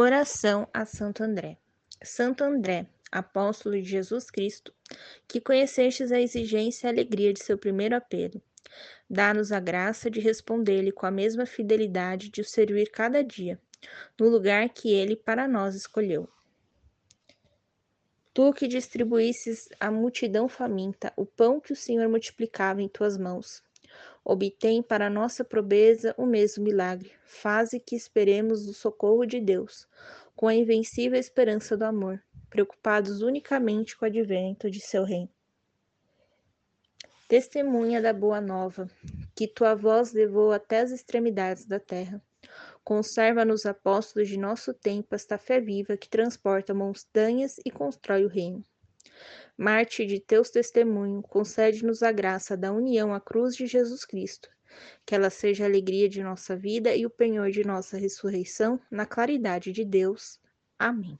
Oração a Santo André. Santo André, apóstolo de Jesus Cristo, que conhecestes a exigência e a alegria de seu primeiro apelo, dá-nos a graça de responder-lhe com a mesma fidelidade de o servir cada dia, no lugar que ele para nós escolheu. Tu que distribuísses à multidão faminta o pão que o Senhor multiplicava em tuas mãos, obtém para nossa probeza o mesmo milagre. Faze que esperemos o socorro de Deus, com a invencível esperança do amor, preocupados unicamente com o advento de seu reino. Testemunha da boa nova, que tua voz levou até as extremidades da terra. Conserva nos apóstolos de nosso tempo esta fé viva que transporta montanhas e constrói o reino. Marte de teus testemunhos, concede-nos a graça da união à cruz de Jesus Cristo, que ela seja a alegria de nossa vida e o penhor de nossa ressurreição, na claridade de Deus. Amém.